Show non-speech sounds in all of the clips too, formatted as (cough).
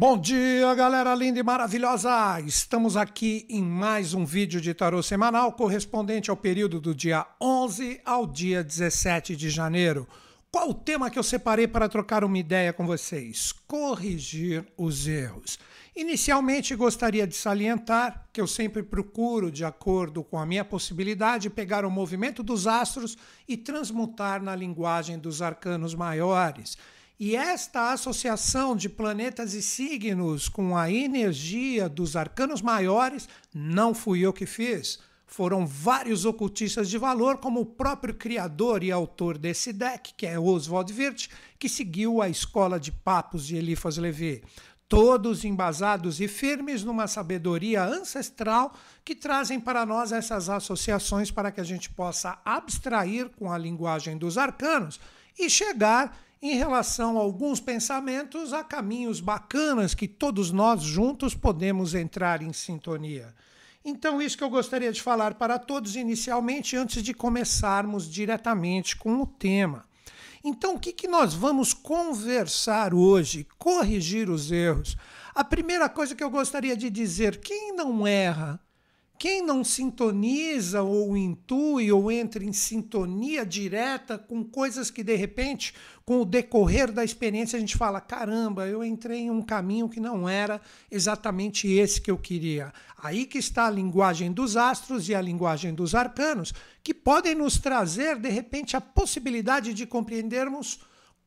Bom dia, galera linda e maravilhosa! Estamos aqui em mais um vídeo de tarô semanal correspondente ao período do dia 11 ao dia 17 de janeiro. Qual o tema que eu separei para trocar uma ideia com vocês? Corrigir os erros. Inicialmente, gostaria de salientar que eu sempre procuro, de acordo com a minha possibilidade, pegar o movimento dos astros e transmutar na linguagem dos arcanos maiores. E esta associação de planetas e signos com a energia dos arcanos maiores não fui eu que fiz. Foram vários ocultistas de valor, como o próprio criador e autor desse deck, que é Oswald Wirth, que seguiu a escola de papos de Eliphas Levi todos embasados e firmes numa sabedoria ancestral que trazem para nós essas associações para que a gente possa abstrair com a linguagem dos arcanos e chegar em relação a alguns pensamentos a caminhos bacanas que todos nós juntos podemos entrar em sintonia. Então, isso que eu gostaria de falar para todos inicialmente, antes de começarmos diretamente com o tema. Então, o que, que nós vamos conversar hoje? Corrigir os erros. A primeira coisa que eu gostaria de dizer: quem não erra quem não sintoniza ou intui ou entra em sintonia direta com coisas que de repente, com o decorrer da experiência, a gente fala: caramba, eu entrei em um caminho que não era exatamente esse que eu queria. Aí que está a linguagem dos astros e a linguagem dos arcanos, que podem nos trazer de repente a possibilidade de compreendermos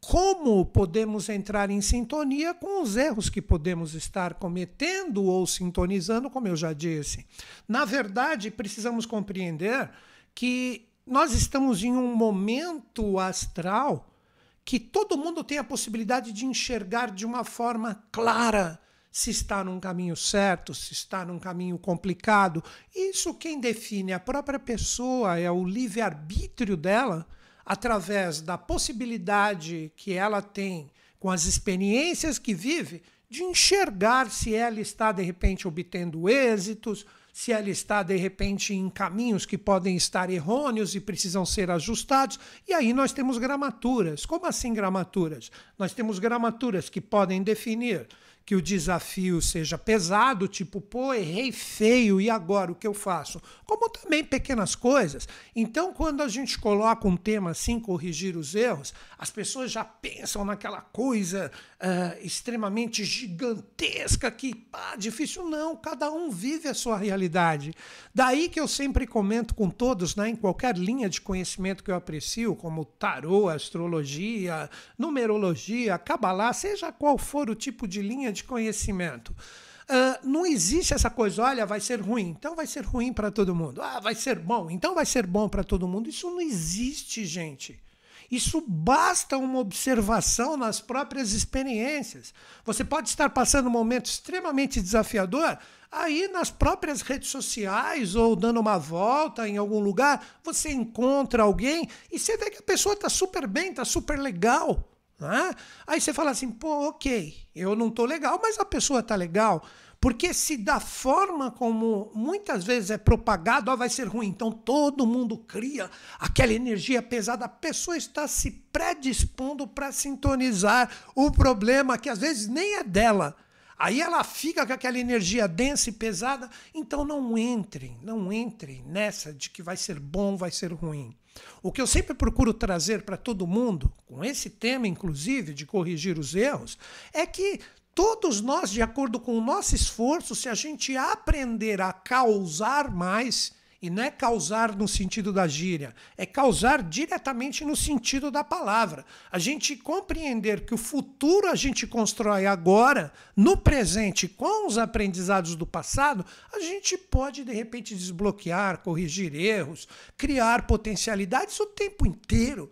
como podemos entrar em sintonia com os erros que podemos estar cometendo ou sintonizando, como eu já disse. Na verdade, precisamos compreender que nós estamos em um momento astral que todo mundo tem a possibilidade de enxergar de uma forma clara se está num caminho certo, se está num caminho complicado. Isso quem define a própria pessoa, é o livre-arbítrio dela através da possibilidade que ela tem com as experiências que vive, de enxergar se ela está de repente obtendo êxitos, se ela está de repente em caminhos que podem estar errôneos e precisam ser ajustados. E aí nós temos gramaturas. Como assim gramaturas? Nós temos gramaturas que podem definir que o desafio seja pesado, tipo, pô, errei feio, e agora o que eu faço? Como também pequenas coisas. Então, quando a gente coloca um tema assim, corrigir os erros, as pessoas já pensam naquela coisa uh, extremamente gigantesca que, pá, difícil. Não, cada um vive a sua realidade. Daí que eu sempre comento com todos, né, em qualquer linha de conhecimento que eu aprecio, como tarô, astrologia, numerologia, cabalá, seja qual for o tipo de linha de conhecimento. Uh, não existe essa coisa, olha, vai ser ruim, então vai ser ruim para todo mundo. Ah, vai ser bom, então vai ser bom para todo mundo. Isso não existe, gente. Isso basta uma observação nas próprias experiências. Você pode estar passando um momento extremamente desafiador, aí nas próprias redes sociais ou dando uma volta em algum lugar, você encontra alguém e você vê que a pessoa está super bem, está super legal. Né? Aí você fala assim, pô, ok, eu não tô legal, mas a pessoa tá legal. Porque se da forma como muitas vezes é propagado, ó, vai ser ruim, então todo mundo cria aquela energia pesada, a pessoa está se predispondo para sintonizar o problema que às vezes nem é dela. Aí ela fica com aquela energia densa e pesada, então não entrem, não entrem nessa de que vai ser bom, vai ser ruim. O que eu sempre procuro trazer para todo mundo, com esse tema inclusive de corrigir os erros, é que todos nós, de acordo com o nosso esforço, se a gente aprender a causar mais, e não é causar no sentido da gíria, é causar diretamente no sentido da palavra. A gente compreender que o futuro a gente constrói agora, no presente, com os aprendizados do passado, a gente pode de repente desbloquear, corrigir erros, criar potencialidades o tempo inteiro.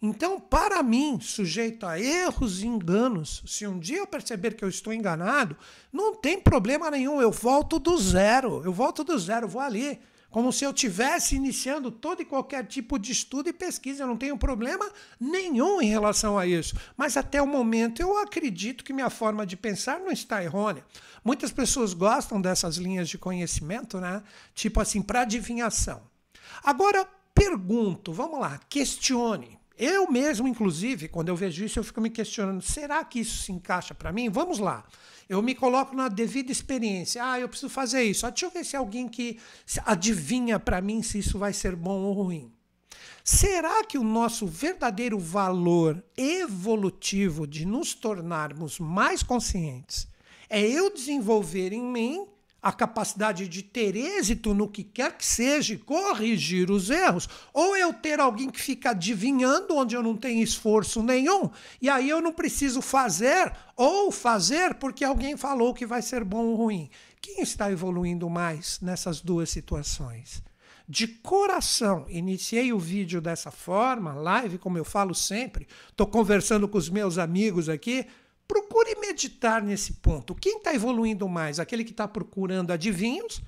Então, para mim, sujeito a erros e enganos, se um dia eu perceber que eu estou enganado, não tem problema nenhum, eu volto do zero. Eu volto do zero, vou ali como se eu tivesse iniciando todo e qualquer tipo de estudo e pesquisa. Eu não tenho problema nenhum em relação a isso. Mas até o momento eu acredito que minha forma de pensar não está errônea. Muitas pessoas gostam dessas linhas de conhecimento, né? Tipo assim, para adivinhação. Agora pergunto, vamos lá, questione. Eu mesmo, inclusive, quando eu vejo isso, eu fico me questionando: será que isso se encaixa para mim? Vamos lá. Eu me coloco na devida experiência. Ah, eu preciso fazer isso. Ah, deixa eu ver se alguém que adivinha para mim se isso vai ser bom ou ruim. Será que o nosso verdadeiro valor evolutivo de nos tornarmos mais conscientes é eu desenvolver em mim a capacidade de ter êxito no que quer que seja corrigir os erros, ou eu ter alguém que fica adivinhando onde eu não tenho esforço nenhum, e aí eu não preciso fazer ou fazer porque alguém falou que vai ser bom ou ruim. Quem está evoluindo mais nessas duas situações? De coração, iniciei o vídeo dessa forma, live, como eu falo sempre, estou conversando com os meus amigos aqui, Procure meditar nesse ponto. Quem está evoluindo mais? Aquele que está procurando adivinhos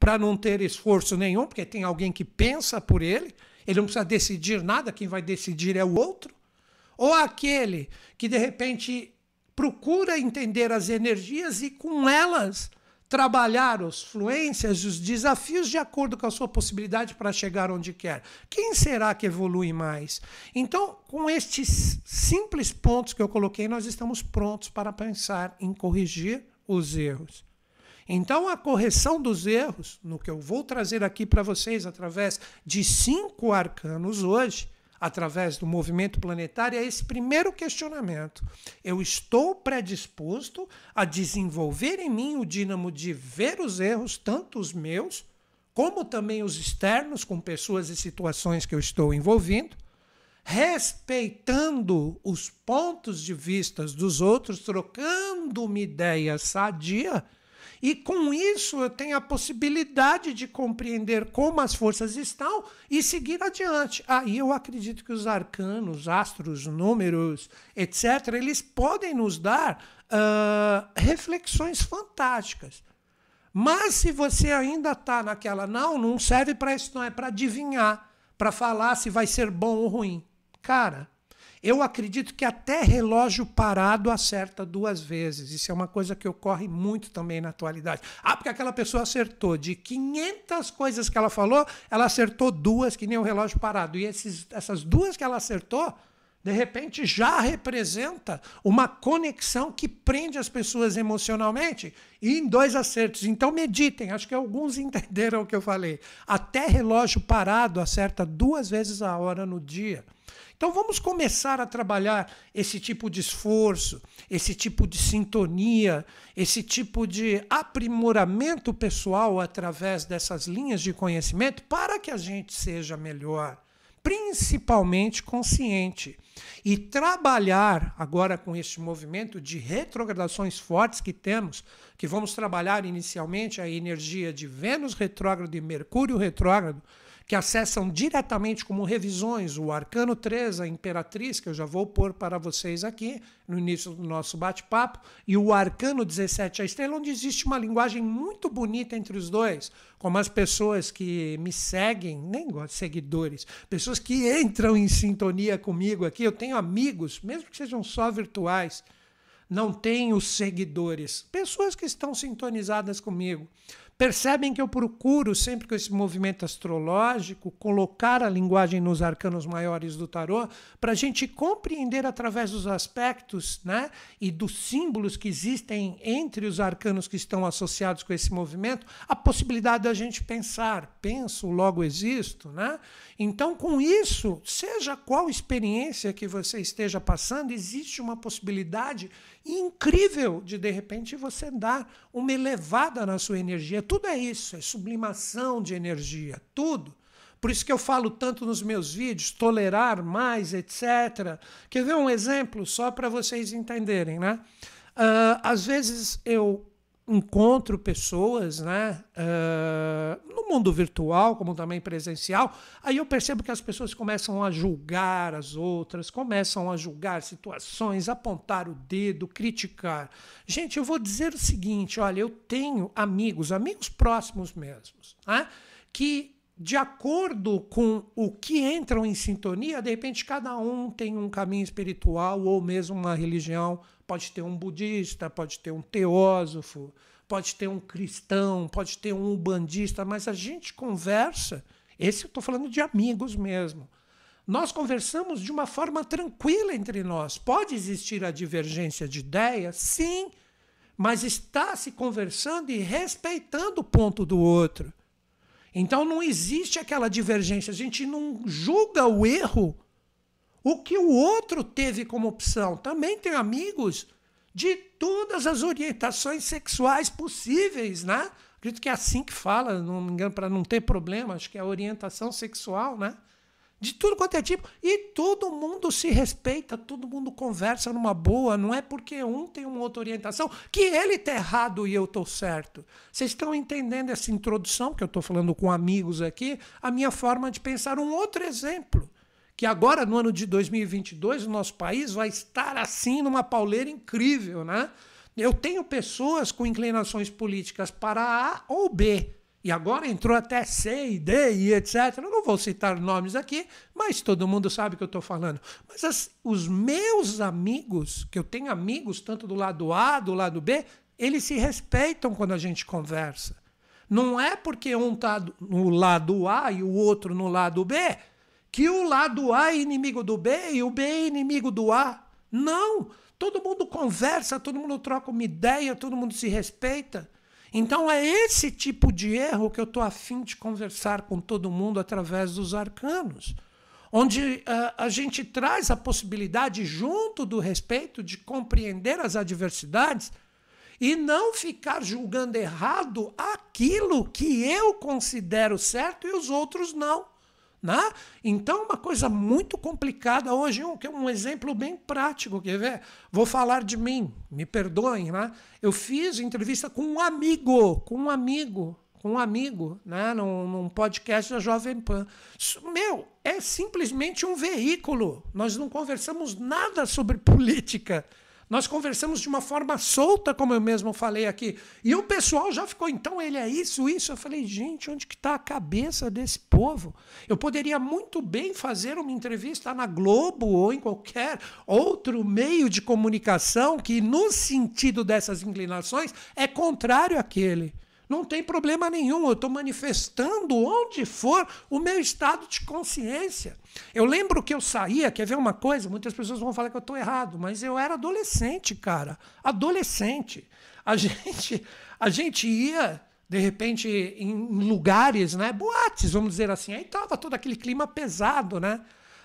para não ter esforço nenhum, porque tem alguém que pensa por ele, ele não precisa decidir nada, quem vai decidir é o outro? Ou aquele que de repente procura entender as energias e com elas trabalhar as fluências, os desafios de acordo com a sua possibilidade para chegar onde quer. Quem será que evolui mais? Então, com estes simples pontos que eu coloquei, nós estamos prontos para pensar em corrigir os erros. Então, a correção dos erros, no que eu vou trazer aqui para vocês através de cinco arcanos hoje, através do movimento planetário é esse primeiro questionamento. Eu estou predisposto a desenvolver em mim o dínamo de ver os erros, tanto os meus, como também os externos, com pessoas e situações que eu estou envolvendo, respeitando os pontos de vista dos outros, trocando uma ideia sadia e com isso eu tenho a possibilidade de compreender como as forças estão e seguir adiante. Aí eu acredito que os arcanos, astros, números, etc., eles podem nos dar uh, reflexões fantásticas. Mas se você ainda está naquela, não, não serve para isso, não, é para adivinhar, para falar se vai ser bom ou ruim. Cara, eu acredito que até relógio parado acerta duas vezes. Isso é uma coisa que ocorre muito também na atualidade. Ah, porque aquela pessoa acertou. De 500 coisas que ela falou, ela acertou duas, que nem o relógio parado. E esses, essas duas que ela acertou, de repente já representa uma conexão que prende as pessoas emocionalmente e em dois acertos. Então meditem, acho que alguns (laughs) entenderam o que eu falei. Até relógio parado acerta duas vezes a hora no dia. Então vamos começar a trabalhar esse tipo de esforço, esse tipo de sintonia, esse tipo de aprimoramento pessoal através dessas linhas de conhecimento para que a gente seja melhor, principalmente consciente. E trabalhar agora com este movimento de retrogradações fortes que temos, que vamos trabalhar inicialmente a energia de Vênus retrógrado e Mercúrio retrógrado que acessam diretamente como revisões o Arcano 3, a Imperatriz, que eu já vou pôr para vocês aqui no início do nosso bate-papo, e o Arcano 17, a Estrela, onde existe uma linguagem muito bonita entre os dois, como as pessoas que me seguem, nem seguidores, pessoas que entram em sintonia comigo aqui. Eu tenho amigos, mesmo que sejam só virtuais, não tenho seguidores, pessoas que estão sintonizadas comigo. Percebem que eu procuro, sempre com esse movimento astrológico, colocar a linguagem nos arcanos maiores do tarô, para a gente compreender através dos aspectos né, e dos símbolos que existem entre os arcanos que estão associados com esse movimento, a possibilidade da gente pensar. Penso, logo existo. Né? Então, com isso, seja qual experiência que você esteja passando, existe uma possibilidade incrível de, de repente, você dar uma elevada na sua energia. Tudo é isso, é sublimação de energia, tudo. Por isso que eu falo tanto nos meus vídeos, tolerar mais, etc. Quer ver um exemplo só para vocês entenderem, né? Uh, às vezes eu encontro pessoas né, uh, no mundo virtual, como também presencial, aí eu percebo que as pessoas começam a julgar as outras, começam a julgar situações, apontar o dedo, criticar. Gente, eu vou dizer o seguinte: olha, eu tenho amigos, amigos próximos mesmos, né, que de acordo com o que entram em sintonia, de repente cada um tem um caminho espiritual ou mesmo uma religião. Pode ter um budista, pode ter um teósofo, pode ter um cristão, pode ter um bandista, mas a gente conversa. Esse eu estou falando de amigos mesmo. nós conversamos de uma forma tranquila entre nós. Pode existir a divergência de ideias, sim, mas está se conversando e respeitando o ponto do outro. Então não existe aquela divergência, a gente não julga o erro, o que o outro teve como opção. Também tem amigos de todas as orientações sexuais possíveis, né? Acredito que é assim que fala, não me engano, para não ter problema, acho que é orientação sexual, né? De tudo quanto é tipo. E todo mundo se respeita, todo mundo conversa numa boa. Não é porque um tem uma outra orientação que ele está errado e eu estou certo. Vocês estão entendendo essa introdução que eu estou falando com amigos aqui? A minha forma de pensar. Um outro exemplo. Que agora, no ano de 2022, o nosso país vai estar assim numa pauleira incrível, né? Eu tenho pessoas com inclinações políticas para A ou B. E agora entrou até C e D e etc. Eu não vou citar nomes aqui, mas todo mundo sabe o que eu estou falando. Mas as, os meus amigos, que eu tenho amigos tanto do lado A, do lado B, eles se respeitam quando a gente conversa. Não é porque um está no lado A e o outro no lado B que o lado A é inimigo do B e o B é inimigo do A. Não! Todo mundo conversa, todo mundo troca uma ideia, todo mundo se respeita. Então é esse tipo de erro que eu estou afim de conversar com todo mundo através dos arcanos. Onde uh, a gente traz a possibilidade, junto do respeito, de compreender as adversidades e não ficar julgando errado aquilo que eu considero certo e os outros não. Né? Então, uma coisa muito complicada hoje, um, que é um exemplo bem prático, quer ver? Vou falar de mim, me perdoem, né? Eu fiz entrevista com um amigo, com um amigo, com um amigo, né? num, num podcast da Jovem Pan. Meu, é simplesmente um veículo. Nós não conversamos nada sobre (laughs) política. Nós conversamos de uma forma solta, como eu mesmo falei aqui. E o pessoal já ficou, então ele é isso, isso. Eu falei, gente, onde que está a cabeça desse povo? Eu poderia muito bem fazer uma entrevista na Globo ou em qualquer outro meio de comunicação que, no sentido dessas inclinações, é contrário àquele. Não tem problema nenhum, eu estou manifestando onde for o meu estado de consciência. Eu lembro que eu saía, quer ver uma coisa? Muitas pessoas vão falar que eu estou errado, mas eu era adolescente, cara. Adolescente. A (laughs) gente, a gente ia, de repente, em lugares, né? Boates, vamos dizer assim. Aí tava todo aquele clima pesado, né?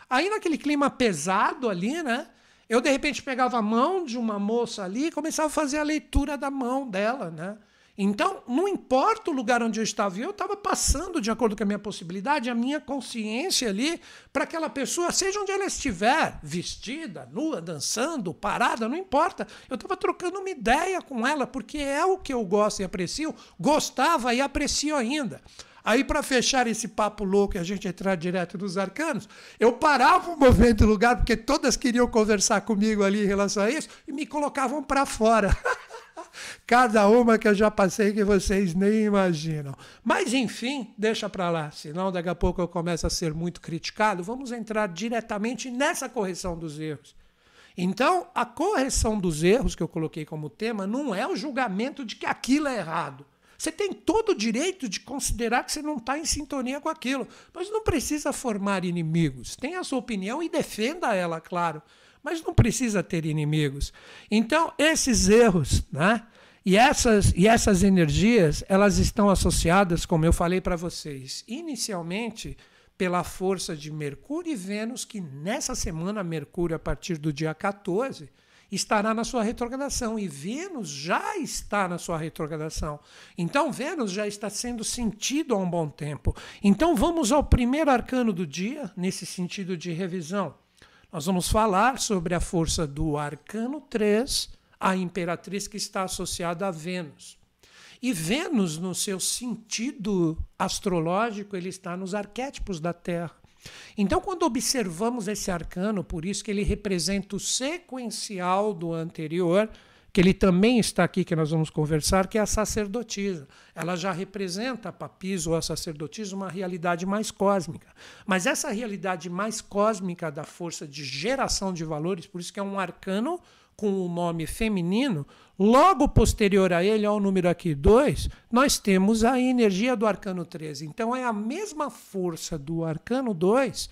Aí naquele clima pesado ali, né? Eu, de repente, pegava a mão de uma moça ali e começava a fazer a leitura da mão dela, né? Então, não importa o lugar onde eu estava, eu estava passando, de acordo com a minha possibilidade, a minha consciência ali para aquela pessoa, seja onde ela estiver, vestida, nua, dançando, parada, não importa. Eu estava trocando uma ideia com ela, porque é o que eu gosto e aprecio, gostava e aprecio ainda. Aí, para fechar esse papo louco e a gente entrar direto nos arcanos, eu parava o movimento do lugar, porque todas queriam conversar comigo ali em relação a isso, e me colocavam para fora. (laughs) Cada uma que eu já passei que vocês nem imaginam. Mas enfim, deixa para lá, senão daqui a pouco eu começo a ser muito criticado. Vamos entrar diretamente nessa correção dos erros. Então, a correção dos erros que eu coloquei como tema não é o julgamento de que aquilo é errado. Você tem todo o direito de considerar que você não está em sintonia com aquilo, mas não precisa formar inimigos. Tenha a sua opinião e defenda ela, claro mas não precisa ter inimigos. Então, esses erros, né? E essas, e essas energias, elas estão associadas, como eu falei para vocês, inicialmente pela força de Mercúrio e Vênus, que nessa semana, Mercúrio, a partir do dia 14, estará na sua retrogradação. E Vênus já está na sua retrogradação. Então, Vênus já está sendo sentido há um bom tempo. Então, vamos ao primeiro arcano do dia, nesse sentido de revisão. Nós vamos falar sobre a força do arcano 3, a imperatriz que está associada a Vênus. E Vênus, no seu sentido astrológico, ele está nos arquétipos da Terra. Então, quando observamos esse arcano, por isso que ele representa o sequencial do anterior, que ele também está aqui, que nós vamos conversar, que é a sacerdotisa. Ela já representa a papisa ou a sacerdotisa uma realidade mais cósmica. Mas essa realidade mais cósmica da força de geração de valores, por isso que é um arcano com o nome feminino, logo posterior a ele, ao número aqui 2, nós temos a energia do arcano 13. Então é a mesma força do arcano 2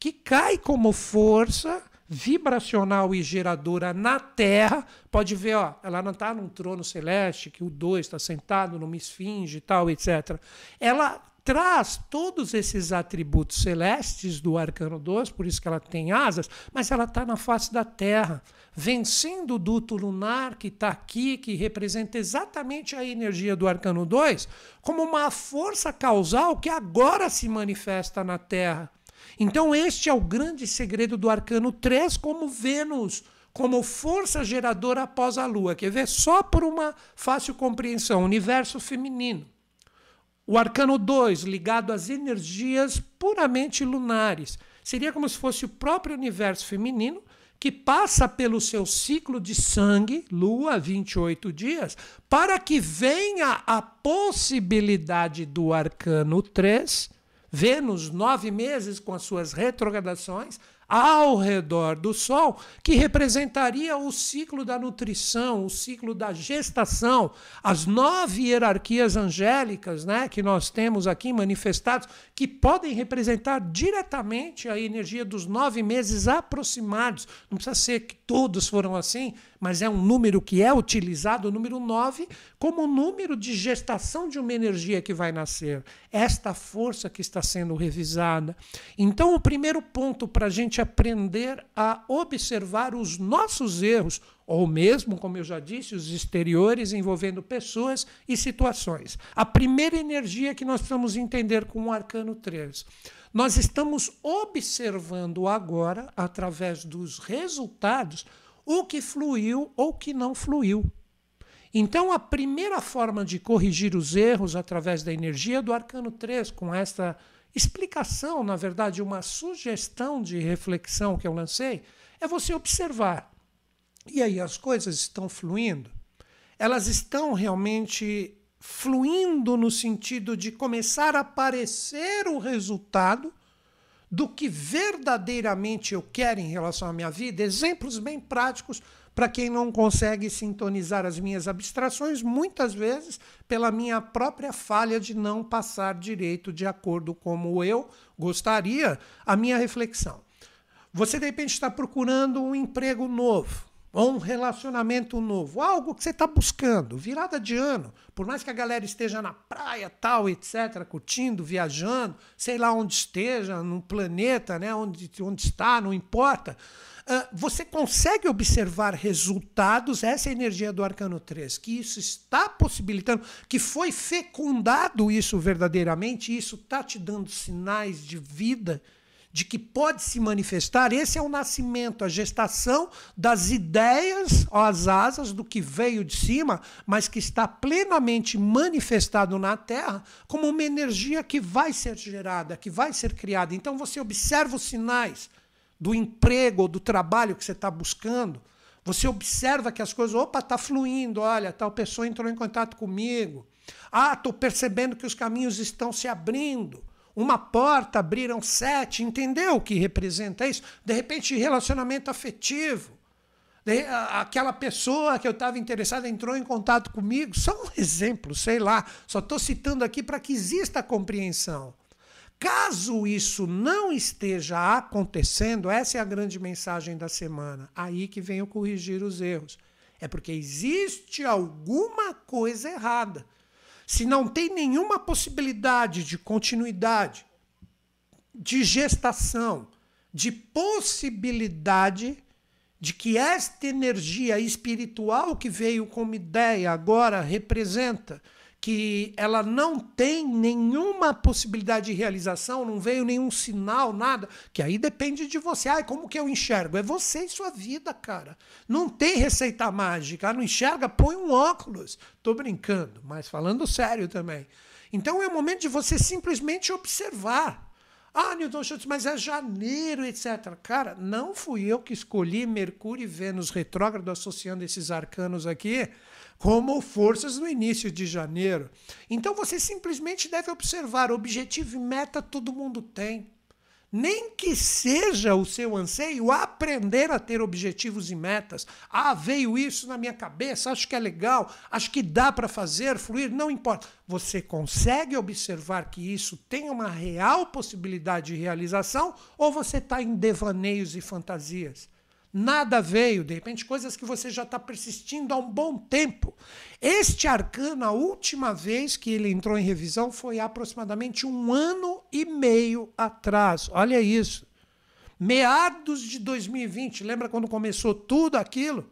que cai como força vibracional e geradora na Terra. Pode ver, ó, ela não está num trono celeste, que o 2 está sentado numa esfinge e tal, etc. Ela traz todos esses atributos celestes do arcano 2, por isso que ela tem asas, mas ela está na face da Terra, vencendo o duto lunar que está aqui, que representa exatamente a energia do arcano 2, como uma força causal que agora se manifesta na Terra. Então, este é o grande segredo do arcano 3, como Vênus, como força geradora após a Lua. Quer ver? Só por uma fácil compreensão: universo feminino. O arcano 2, ligado às energias puramente lunares. Seria como se fosse o próprio universo feminino que passa pelo seu ciclo de sangue, lua, 28 dias, para que venha a possibilidade do arcano 3 Vênus, nove meses com as suas retrogradações, ao redor do Sol, que representaria o ciclo da nutrição, o ciclo da gestação, as nove hierarquias angélicas né, que nós temos aqui manifestados, que podem representar diretamente a energia dos nove meses aproximados. Não precisa ser que todos foram assim, mas é um número que é utilizado, o número 9, como número de gestação de uma energia que vai nascer. Esta força que está sendo revisada. Então, o primeiro ponto para a gente aprender a observar os nossos erros, ou mesmo, como eu já disse, os exteriores envolvendo pessoas e situações. A primeira energia que nós precisamos entender com o arcano 3. Nós estamos observando agora, através dos resultados, o que fluiu ou que não fluiu. Então, a primeira forma de corrigir os erros através da energia do arcano 3, com esta explicação, na verdade, uma sugestão de reflexão que eu lancei, é você observar. E aí, as coisas estão fluindo? Elas estão realmente fluindo no sentido de começar a aparecer o resultado do que verdadeiramente eu quero em relação à minha vida, exemplos bem práticos para quem não consegue sintonizar as minhas abstrações, muitas vezes pela minha própria falha de não passar direito de acordo como eu gostaria a minha reflexão. Você de repente está procurando um emprego novo ou um relacionamento novo, algo que você está buscando, virada de ano, por mais que a galera esteja na praia, tal, etc., curtindo, viajando, sei lá onde esteja, no planeta, né, onde, onde está, não importa, você consegue observar resultados, essa é energia do Arcano 3, que isso está possibilitando, que foi fecundado isso verdadeiramente, isso está te dando sinais de vida, de que pode se manifestar, esse é o nascimento, a gestação das ideias, as asas do que veio de cima, mas que está plenamente manifestado na Terra como uma energia que vai ser gerada, que vai ser criada. Então você observa os sinais do emprego ou do trabalho que você está buscando. Você observa que as coisas, opa, está fluindo, olha, tal pessoa entrou em contato comigo. Ah, estou percebendo que os caminhos estão se abrindo uma porta, abriram sete, entendeu o que representa isso? De repente, relacionamento afetivo. Aquela pessoa que eu estava interessada entrou em contato comigo. Só um (laughs) exemplo, sei lá. Só estou citando aqui para que exista a compreensão. Caso isso não esteja acontecendo, essa é a grande mensagem da semana. Aí que vem o corrigir os erros. É porque existe alguma coisa errada se não tem nenhuma possibilidade de continuidade, de gestação, de possibilidade de que esta energia espiritual que veio como ideia agora representa que ela não tem nenhuma possibilidade de realização, não veio nenhum sinal, nada, que aí depende de você. Ai, como que eu enxergo? É você e sua vida, cara. Não tem receita mágica. Não enxerga? Põe um óculos. Tô brincando, mas falando sério também. Então é o momento de você simplesmente observar. Ah, Newton Schultz, mas é janeiro, etc. Cara, não fui eu que escolhi Mercúrio e Vênus retrógrado associando esses arcanos aqui como forças no início de janeiro. Então você simplesmente deve observar: objetivo e meta todo mundo tem. Nem que seja o seu anseio aprender a ter objetivos e metas. Ah, veio isso na minha cabeça, acho que é legal, acho que dá para fazer, fluir, não importa. Você consegue observar que isso tem uma real possibilidade de realização ou você está em devaneios e fantasias? Nada veio, de repente, coisas que você já está persistindo há um bom tempo. Este arcano, a última vez que ele entrou em revisão foi aproximadamente um ano e meio atrás. Olha isso. Meados de 2020, lembra quando começou tudo aquilo?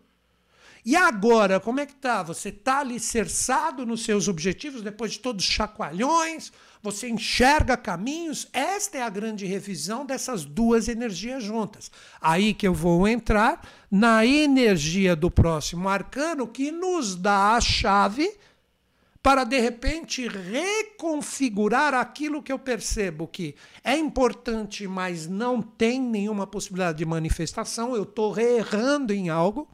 E agora, como é que tá? Você está alicerçado nos seus objetivos depois de todos os chacoalhões? Você enxerga caminhos? Esta é a grande revisão dessas duas energias juntas. Aí que eu vou entrar na energia do próximo arcano que nos dá a chave para de repente reconfigurar aquilo que eu percebo que é importante, mas não tem nenhuma possibilidade de manifestação, eu estou errando em algo.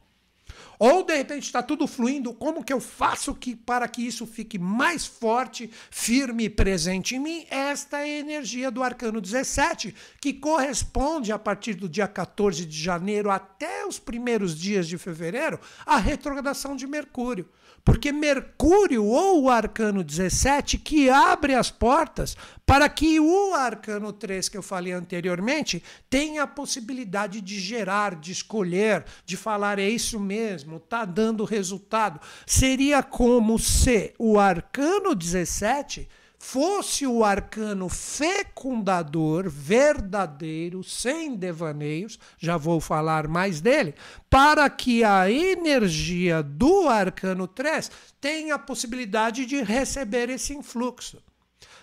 Ou de repente está tudo fluindo, como que eu faço que, para que isso fique mais forte, firme e presente em mim? Esta é a energia do arcano 17, que corresponde a partir do dia 14 de janeiro até os primeiros dias de fevereiro à retrogradação de Mercúrio. Porque Mercúrio, ou o arcano 17, que abre as portas para que o arcano 3 que eu falei anteriormente tenha a possibilidade de gerar, de escolher, de falar é isso mesmo, tá dando resultado. Seria como se o arcano 17 fosse o arcano fecundador, verdadeiro, sem devaneios, já vou falar mais dele, para que a energia do arcano 3 tenha a possibilidade de receber esse influxo.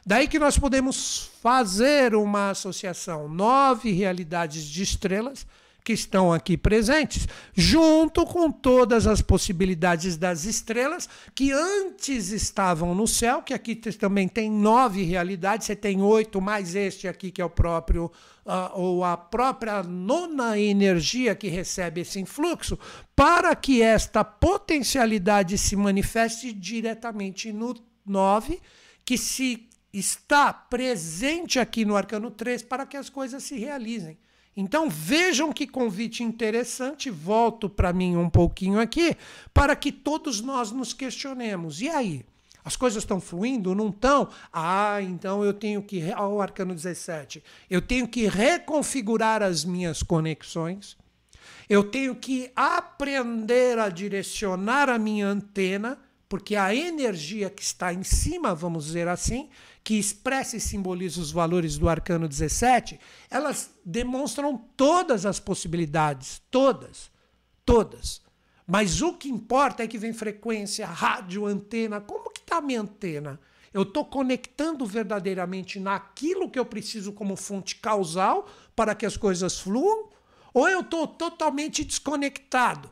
Daí que nós podemos fazer uma associação, nove realidades de estrelas, que estão aqui presentes, junto com todas as possibilidades das estrelas que antes estavam no céu, que aqui também tem nove realidades, você tem oito mais este aqui que é o próprio uh, ou a própria nona energia que recebe esse influxo, para que esta potencialidade se manifeste diretamente no nove, que se está presente aqui no arcano 3 para que as coisas se realizem. Então vejam que convite interessante, volto para mim um pouquinho aqui, para que todos nós nos questionemos. E aí? As coisas estão fluindo? Não estão? Ah, então eu tenho que. Olha o arcano 17. Eu tenho que reconfigurar as minhas conexões. Eu tenho que aprender a direcionar a minha antena, porque a energia que está em cima, vamos dizer assim, que expressa e simboliza os valores do arcano 17, elas demonstram todas as possibilidades, todas, todas. Mas o que importa é que vem frequência, rádio, antena. Como que está a minha antena? Eu estou conectando verdadeiramente naquilo que eu preciso como fonte causal para que as coisas fluam? Ou eu estou totalmente desconectado?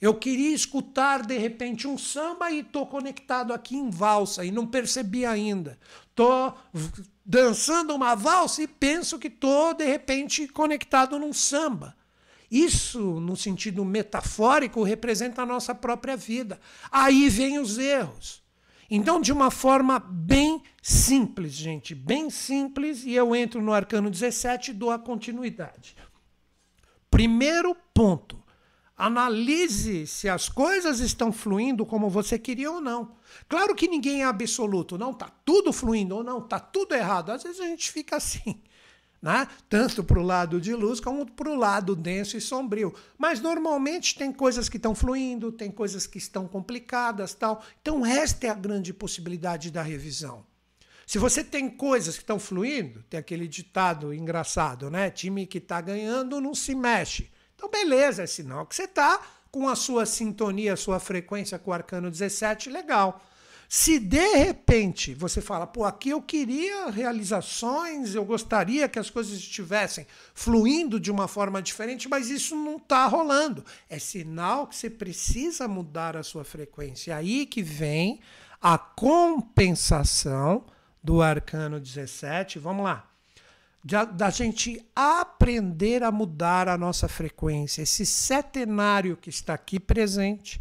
Eu queria escutar de repente um samba e estou conectado aqui em valsa e não percebi ainda. Estou dançando uma valsa e penso que estou de repente conectado num samba. Isso, no sentido metafórico, representa a nossa própria vida. Aí vêm os erros. Então, de uma forma bem simples, gente, bem simples, e eu entro no arcano 17 e dou a continuidade. Primeiro ponto Analise se as coisas estão fluindo como você queria ou não. Claro que ninguém é absoluto, não está tudo fluindo ou não, está tudo errado. Às vezes a gente fica assim, né? tanto para o lado de luz como para o lado denso e sombrio. Mas normalmente tem coisas que estão fluindo, tem coisas que estão complicadas, tal. Então esta é a grande possibilidade da revisão. Se você tem coisas que estão fluindo, tem aquele ditado engraçado, né? Time que está ganhando não se mexe. Então, beleza, é sinal que você está com a sua sintonia, a sua frequência com o arcano 17, legal. Se de repente você fala, pô, aqui eu queria realizações, eu gostaria que as coisas estivessem fluindo de uma forma diferente, mas isso não está rolando. É sinal que você precisa mudar a sua frequência. Aí que vem a compensação do arcano 17. Vamos lá da gente aprender a mudar a nossa frequência. Esse setenário que está aqui presente,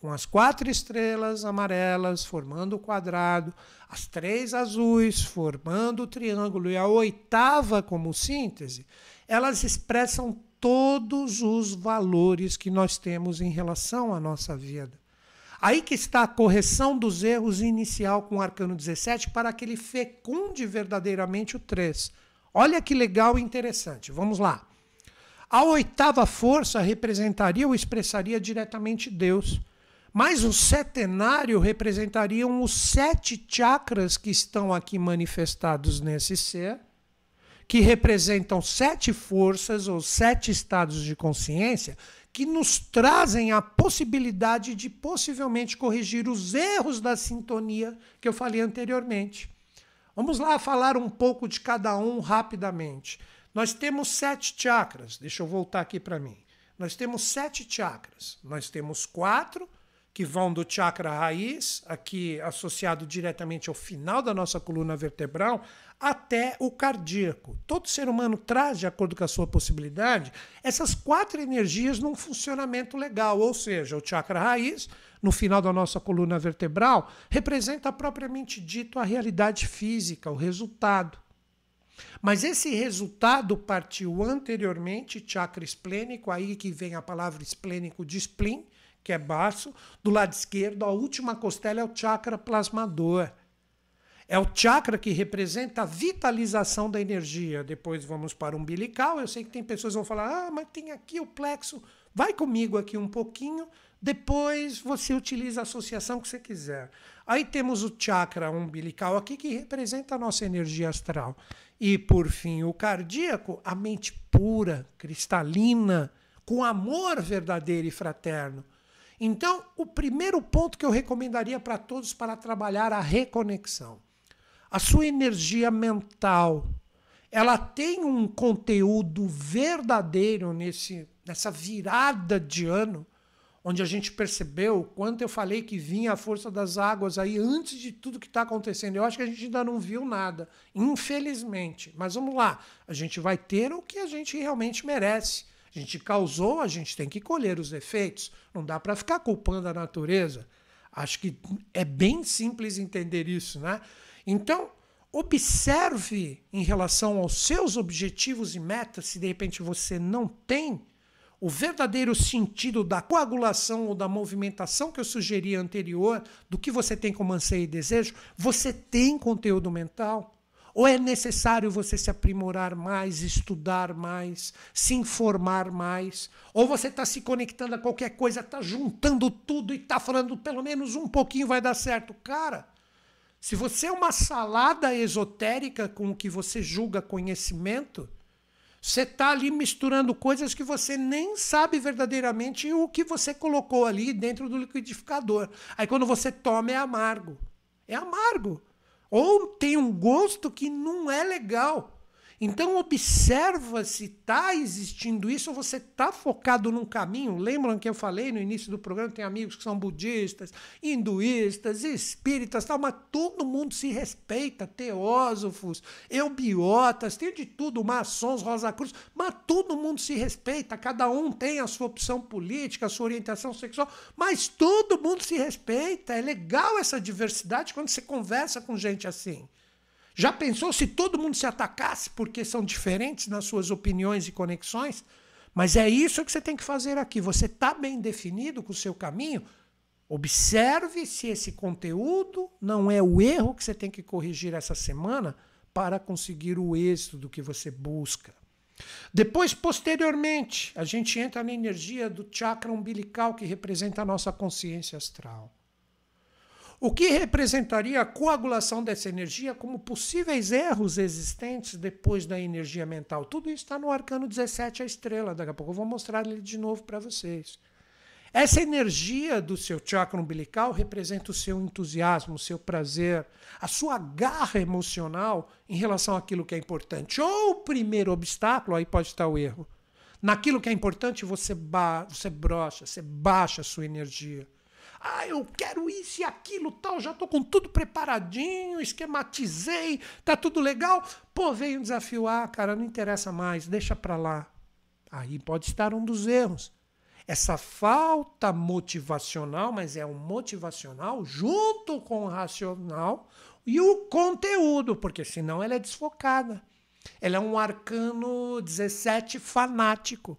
com as quatro estrelas amarelas formando o quadrado, as três azuis formando o triângulo e a oitava como síntese, elas expressam todos os valores que nós temos em relação à nossa vida. Aí que está a correção dos erros inicial com o arcano 17 para que ele fecunde verdadeiramente o 3. Olha que legal e interessante. Vamos lá. A oitava força representaria ou expressaria diretamente Deus. Mas o setenário representariam os sete chakras que estão aqui manifestados nesse ser, que representam sete forças ou sete estados de consciência que nos trazem a possibilidade de possivelmente corrigir os erros da sintonia que eu falei anteriormente. Vamos lá falar um pouco de cada um rapidamente. Nós temos sete chakras. Deixa eu voltar aqui para mim. Nós temos sete chakras. Nós temos quatro que vão do chakra raiz, aqui associado diretamente ao final da nossa coluna vertebral, até o cardíaco. Todo ser humano traz, de acordo com a sua possibilidade, essas quatro energias num funcionamento legal, ou seja, o chakra raiz, no final da nossa coluna vertebral, representa propriamente dito a realidade física, o resultado. Mas esse resultado partiu anteriormente, chakra esplênico, aí que vem a palavra esplênico de spleen, que é baixo. Do lado esquerdo, a última costela é o chakra plasmador. É o chakra que representa a vitalização da energia. Depois vamos para o umbilical. Eu sei que tem pessoas que vão falar: ah, mas tem aqui o plexo. Vai comigo aqui um pouquinho. Depois você utiliza a associação que você quiser. Aí temos o chakra umbilical aqui que representa a nossa energia astral. E por fim, o cardíaco, a mente pura, cristalina, com amor verdadeiro e fraterno. Então, o primeiro ponto que eu recomendaria para todos para trabalhar a reconexão. A sua energia mental, ela tem um conteúdo verdadeiro nesse, nessa virada de ano, onde a gente percebeu quanto eu falei que vinha a força das águas aí antes de tudo que está acontecendo. Eu acho que a gente ainda não viu nada, infelizmente. Mas vamos lá, a gente vai ter o que a gente realmente merece. A gente causou, a gente tem que colher os efeitos. Não dá para ficar culpando a natureza. Acho que é bem simples entender isso, né? Então, observe em relação aos seus objetivos e metas, se de repente você não tem o verdadeiro sentido da coagulação ou da movimentação que eu sugeri anterior, do que você tem como anseio e desejo, você tem conteúdo mental? Ou é necessário você se aprimorar mais, estudar mais, se informar mais? Ou você está se conectando a qualquer coisa, está juntando tudo e está falando pelo menos um pouquinho vai dar certo? Cara, se você é uma salada esotérica com o que você julga conhecimento, você está ali misturando coisas que você nem sabe verdadeiramente o que você colocou ali dentro do liquidificador. Aí quando você toma é amargo. É amargo. Ou tem um gosto que não é legal. Então observa se está existindo isso ou você está focado num caminho. Lembram que eu falei no início do programa, tem amigos que são budistas, hinduístas, espíritas, tal, mas todo mundo se respeita, teósofos, eubiotas, tem de tudo, maçons, Rosa Cruz, mas todo mundo se respeita, cada um tem a sua opção política, a sua orientação sexual, mas todo mundo se respeita. É legal essa diversidade quando você conversa com gente assim. Já pensou se todo mundo se atacasse porque são diferentes nas suas opiniões e conexões? Mas é isso que você tem que fazer aqui. Você está bem definido com o seu caminho? Observe se esse conteúdo não é o erro que você tem que corrigir essa semana para conseguir o êxito do que você busca. Depois, posteriormente, a gente entra na energia do chakra umbilical que representa a nossa consciência astral. O que representaria a coagulação dessa energia como possíveis erros existentes depois da energia mental. Tudo isso está no arcano 17, a estrela. Daqui a pouco eu vou mostrar ele de novo para vocês. Essa energia do seu chakra umbilical representa o seu entusiasmo, o seu prazer, a sua garra emocional em relação àquilo que é importante. Ou o primeiro obstáculo, aí pode estar o erro. Naquilo que é importante, você, ba você brocha, você baixa a sua energia. Ah, eu quero isso e aquilo, tal, já estou com tudo preparadinho, esquematizei, tá tudo legal. Pô, veio desafio, ah, cara, não interessa mais, deixa para lá. Aí pode estar um dos erros. essa falta motivacional, mas é um motivacional junto com o racional e o conteúdo, porque senão ela é desfocada. Ela é um arcano 17 fanático,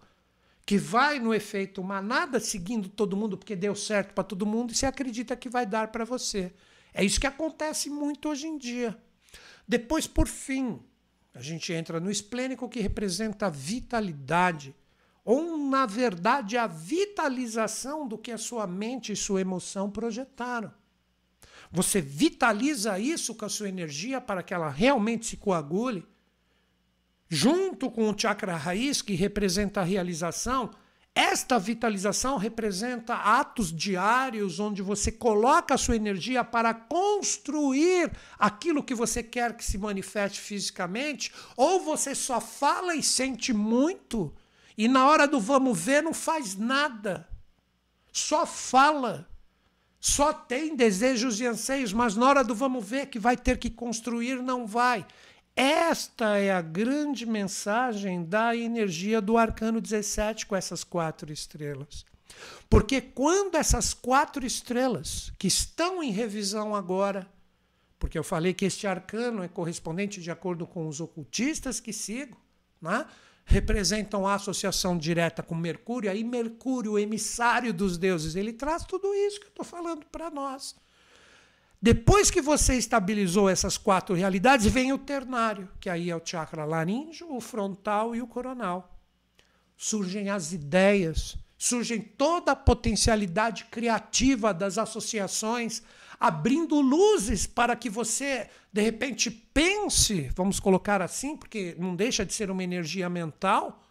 que vai no efeito manada seguindo todo mundo porque deu certo para todo mundo e você acredita que vai dar para você. É isso que acontece muito hoje em dia. Depois, por fim, a gente entra no esplênico que representa a vitalidade, ou na verdade a vitalização do que a sua mente e sua emoção projetaram. Você vitaliza isso com a sua energia para que ela realmente se coagule, junto com o chakra raiz, que representa a realização, esta vitalização representa atos diários onde você coloca a sua energia para construir aquilo que você quer que se manifeste fisicamente, ou você só fala e sente muito e na hora do vamos ver não faz nada. Só fala. Só tem desejos e anseios, mas na hora do vamos ver que vai ter que construir, não vai. Esta é a grande mensagem da energia do arcano 17 com essas quatro estrelas. Porque quando essas quatro estrelas, que estão em revisão agora, porque eu falei que este arcano é correspondente de acordo com os ocultistas que sigo, né? representam a associação direta com Mercúrio, aí Mercúrio, o emissário dos deuses, ele traz tudo isso que eu estou falando para nós. Depois que você estabilizou essas quatro realidades, vem o ternário, que aí é o chakra laríngeo, o frontal e o coronal. Surgem as ideias, surgem toda a potencialidade criativa das associações, abrindo luzes para que você, de repente, pense, vamos colocar assim, porque não deixa de ser uma energia mental.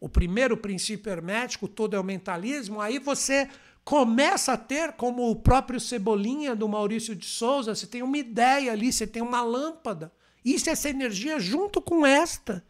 O primeiro princípio hermético, todo é o mentalismo, aí você começa a ter, como o próprio Cebolinha do Maurício de Souza, você tem uma ideia ali, você tem uma lâmpada. Isso é essa energia junto com esta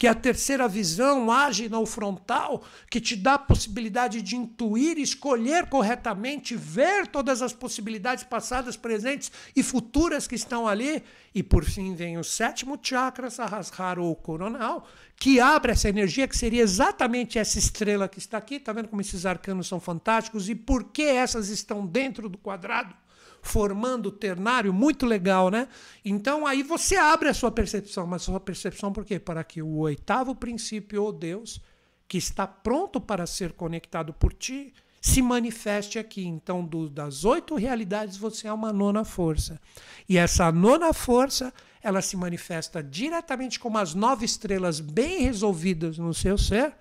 que a terceira visão age no frontal, que te dá a possibilidade de intuir, escolher corretamente, ver todas as possibilidades passadas, presentes e futuras que estão ali. E por fim vem o sétimo chakra, Sahasrara ou coronal, que abre essa energia, que seria exatamente essa estrela que está aqui. Está vendo como esses arcanos são fantásticos e por que essas estão dentro do quadrado? Formando ternário, muito legal, né? Então aí você abre a sua percepção, mas a sua percepção por quê? Para que o oitavo princípio, ou Deus, que está pronto para ser conectado por ti, se manifeste aqui. Então, do, das oito realidades, você é uma nona força. E essa nona força, ela se manifesta diretamente como as nove estrelas bem resolvidas no seu ser.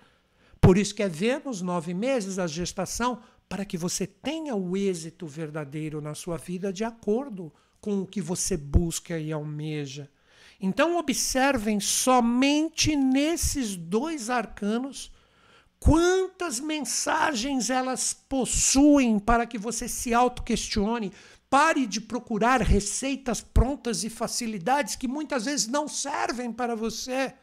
Por isso que é Vênus, nove meses, a gestação, para que você tenha o êxito verdadeiro na sua vida de acordo com o que você busca e almeja. Então, observem somente nesses dois arcanos quantas mensagens elas possuem para que você se auto-questione. Pare de procurar receitas prontas e facilidades que muitas vezes não servem para você.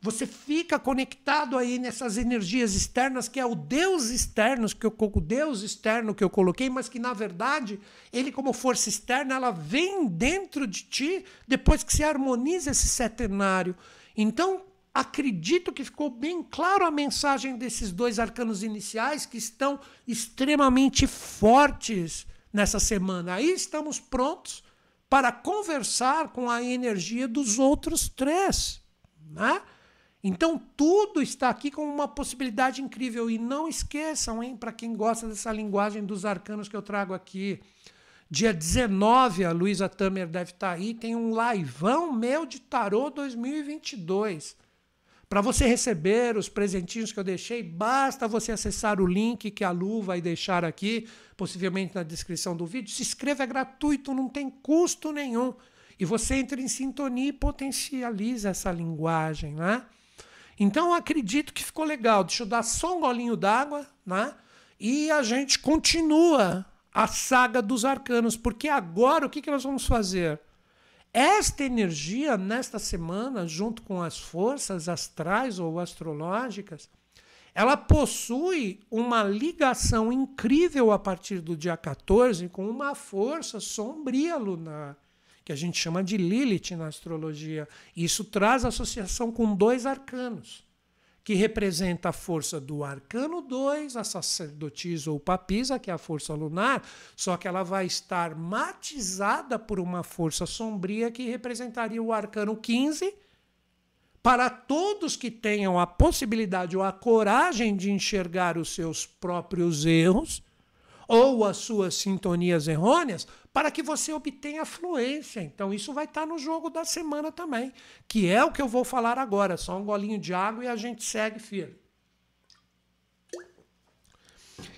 Você fica conectado aí nessas energias externas, que é o Deus externo, que eu, o Deus externo que eu coloquei, mas que na verdade, ele como força externa, ela vem dentro de ti depois que se harmoniza esse setenário. Então, acredito que ficou bem claro a mensagem desses dois arcanos iniciais que estão extremamente fortes nessa semana. Aí estamos prontos para conversar com a energia dos outros três, né? Então tudo está aqui como uma possibilidade incrível. E não esqueçam, hein, para quem gosta dessa linguagem dos arcanos que eu trago aqui. Dia 19, a Luísa Tamer deve estar tá aí, tem um liveão meu de tarô 2022. Para você receber os presentinhos que eu deixei, basta você acessar o link que a Lu vai deixar aqui, possivelmente na descrição do vídeo. Se inscreva, é gratuito, não tem custo nenhum. E você entra em sintonia e potencializa essa linguagem, né? Então acredito que ficou legal. Deixa eu dar só um golinho d'água, né? E a gente continua a saga dos arcanos, porque agora o que, que nós vamos fazer? Esta energia, nesta semana, junto com as forças astrais ou astrológicas, ela possui uma ligação incrível a partir do dia 14 com uma força sombria lunar que a gente chama de Lilith na astrologia. Isso traz associação com dois arcanos, que representa a força do arcano 2, a sacerdotisa ou papisa, que é a força lunar, só que ela vai estar matizada por uma força sombria que representaria o arcano 15. Para todos que tenham a possibilidade ou a coragem de enxergar os seus próprios erros ou as suas sintonias errôneas, para que você obtenha fluência. Então, isso vai estar no jogo da semana também, que é o que eu vou falar agora. Só um golinho de água e a gente segue firme.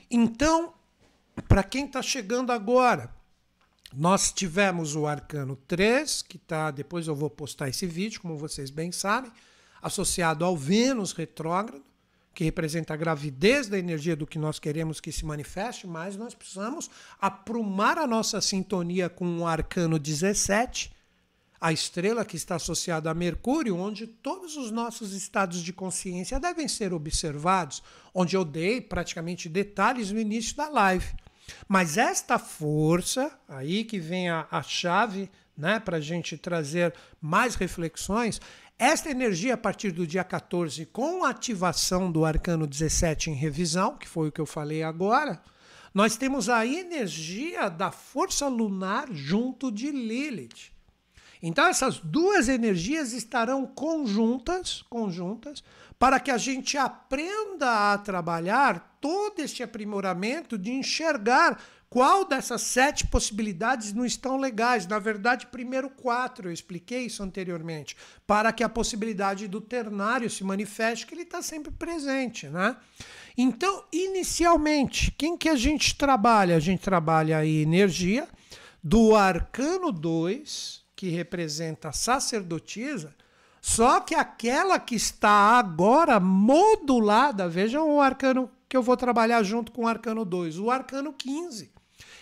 Então, para quem está chegando agora, nós tivemos o arcano 3, que tá, depois eu vou postar esse vídeo, como vocês bem sabem, associado ao Vênus retrógrado que representa a gravidez da energia do que nós queremos que se manifeste, mas nós precisamos aprumar a nossa sintonia com o arcano 17, a estrela que está associada a Mercúrio, onde todos os nossos estados de consciência devem ser observados, onde eu dei praticamente detalhes no início da live. Mas esta força, aí que vem a, a chave né, para a gente trazer mais reflexões, esta energia, a partir do dia 14, com a ativação do arcano 17 em revisão, que foi o que eu falei agora, nós temos a energia da força lunar junto de Lilith. Então essas duas energias estarão conjuntas, conjuntas, para que a gente aprenda a trabalhar todo este aprimoramento de enxergar qual dessas sete possibilidades não estão legais? Na verdade, primeiro quatro, eu expliquei isso anteriormente, para que a possibilidade do ternário se manifeste, que ele está sempre presente. Né? Então, inicialmente, quem que a gente trabalha? A gente trabalha a energia do arcano 2, que representa a sacerdotisa, só que aquela que está agora modulada, vejam o arcano que eu vou trabalhar junto com o arcano 2, o arcano 15.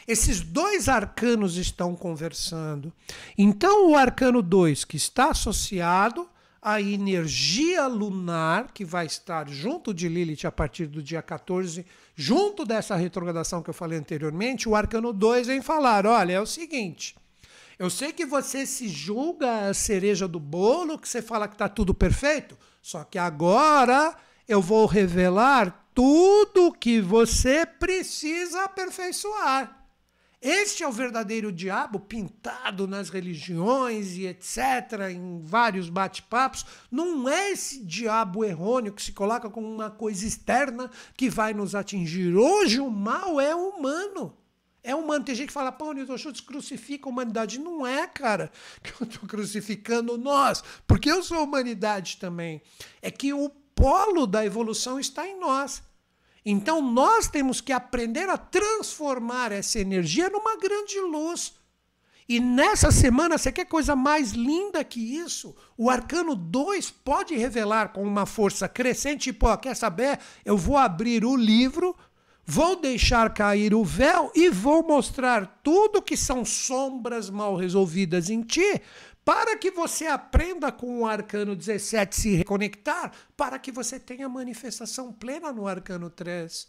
Esses dois arcanos estão conversando. Então, o arcano 2, que está associado à energia lunar, que vai estar junto de Lilith a partir do dia 14, junto dessa retrogradação que eu falei anteriormente, o arcano 2 vem falar: olha, é o seguinte. Eu sei que você se julga a cereja do bolo, que você fala que está tudo perfeito, só que agora eu vou revelar tudo que você precisa aperfeiçoar. Este é o verdadeiro diabo pintado nas religiões e etc., em vários bate-papos. Não é esse diabo errôneo que se coloca como uma coisa externa que vai nos atingir. Hoje o mal é humano. É humano. Tem gente que fala, pô, Newton Schultz crucifica a humanidade. Não é, cara, (laughs) que eu estou crucificando nós, porque eu sou humanidade também. É que o polo da evolução está em nós. Então nós temos que aprender a transformar essa energia numa grande luz. E nessa semana, você quer coisa mais linda que isso? O arcano 2 pode revelar com uma força crescente, tipo, ó, quer saber? Eu vou abrir o livro, vou deixar cair o véu e vou mostrar tudo que são sombras mal resolvidas em ti, para que você aprenda com o arcano 17 se reconectar, para que você tenha manifestação plena no arcano 3.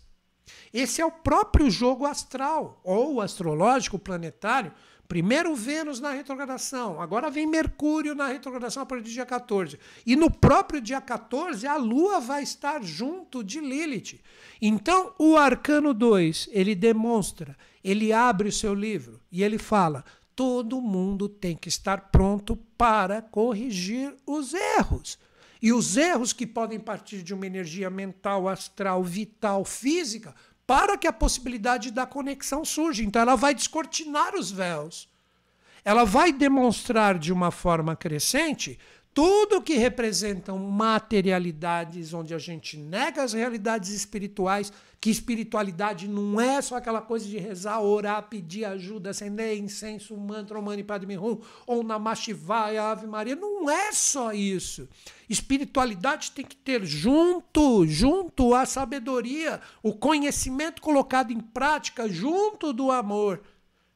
Esse é o próprio jogo astral, ou astrológico planetário. Primeiro Vênus na retrogradação, agora vem Mercúrio na retrogradação a partir do dia 14. E no próprio dia 14, a Lua vai estar junto de Lilith. Então, o arcano 2, ele demonstra, ele abre o seu livro e ele fala: todo mundo tem que estar pronto para corrigir os erros. E os erros que podem partir de uma energia mental, astral, vital, física, para que a possibilidade da conexão surja. Então ela vai descortinar os véus. Ela vai demonstrar de uma forma crescente tudo que representam materialidades, onde a gente nega as realidades espirituais, que espiritualidade não é só aquela coisa de rezar, orar, pedir ajuda, acender incenso, mantra, mani, padme hum, ou namashivaya, ave maria, não é só isso. Espiritualidade tem que ter junto, junto a sabedoria, o conhecimento colocado em prática, junto do amor